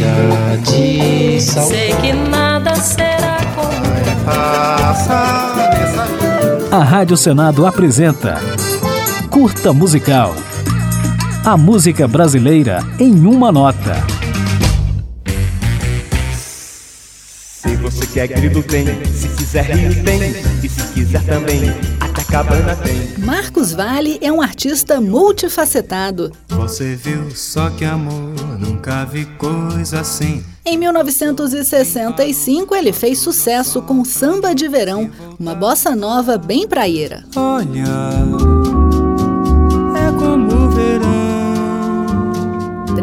chega de sal. Sei que nada será como A Rádio Senado apresenta Curta Musical. A música brasileira em uma nota. Se você quer grilo tem, se quiser rio tem, e se quiser também, tem. Marcos Vale é um artista multifacetado. Você viu só que amor, nunca vi coisa assim. Em 1965, ele fez sucesso com Samba de Verão, uma bossa nova bem praieira. Olha,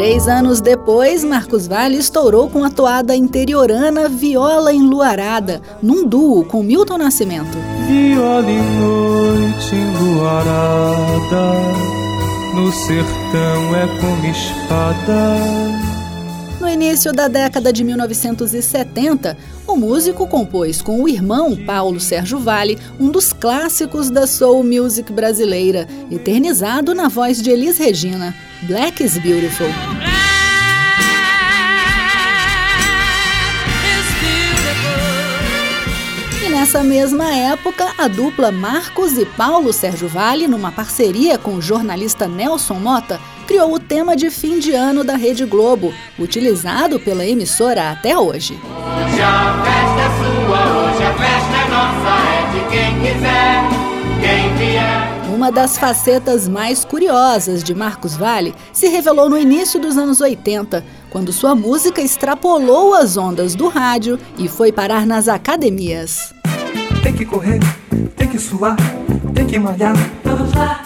Três anos depois, Marcos Vale estourou com a toada interiorana Viola Enluarada, num duo com Milton Nascimento. Viola em noite enluarada, no sertão é como espada. No início da década de 1970, o músico compôs com o irmão Paulo Sérgio Vale um dos clássicos da soul music brasileira, eternizado na voz de Elis Regina, Black is Beautiful. Nessa mesma época, a dupla Marcos e Paulo Sérgio Vale, numa parceria com o jornalista Nelson Mota, criou o tema de fim de ano da Rede Globo, utilizado pela emissora até hoje. Hoje a festa é sua, hoje a festa é nossa, é de quem quiser, quem vier. Uma das facetas mais curiosas de Marcos Vale se revelou no início dos anos 80, quando sua música extrapolou as ondas do rádio e foi parar nas academias. Tem que correr, tem que suar, tem que malhar. Vamos lá,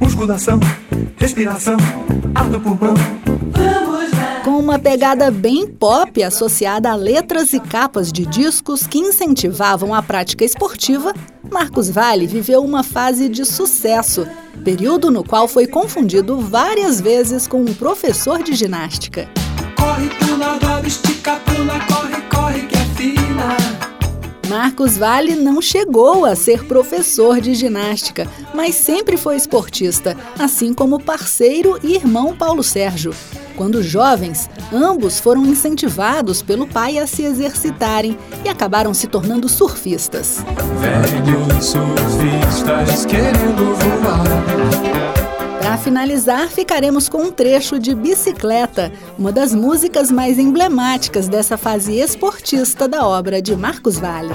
Musculação, respiração, ar do pulmão. vamos lá. Com uma pegada bem pop associada a letras e capas de discos que incentivavam a prática esportiva, Marcos Vale viveu uma fase de sucesso, período no qual foi confundido várias vezes com um professor de ginástica. Corre, pula, dobra, estica, pula, Marcos Vale não chegou a ser professor de ginástica, mas sempre foi esportista, assim como parceiro e irmão Paulo Sérgio. Quando jovens, ambos foram incentivados pelo pai a se exercitarem e acabaram se tornando surfistas. Velhos surfistas querendo voar. Para finalizar, ficaremos com um trecho de Bicicleta, uma das músicas mais emblemáticas dessa fase esportista da obra de Marcos Vale.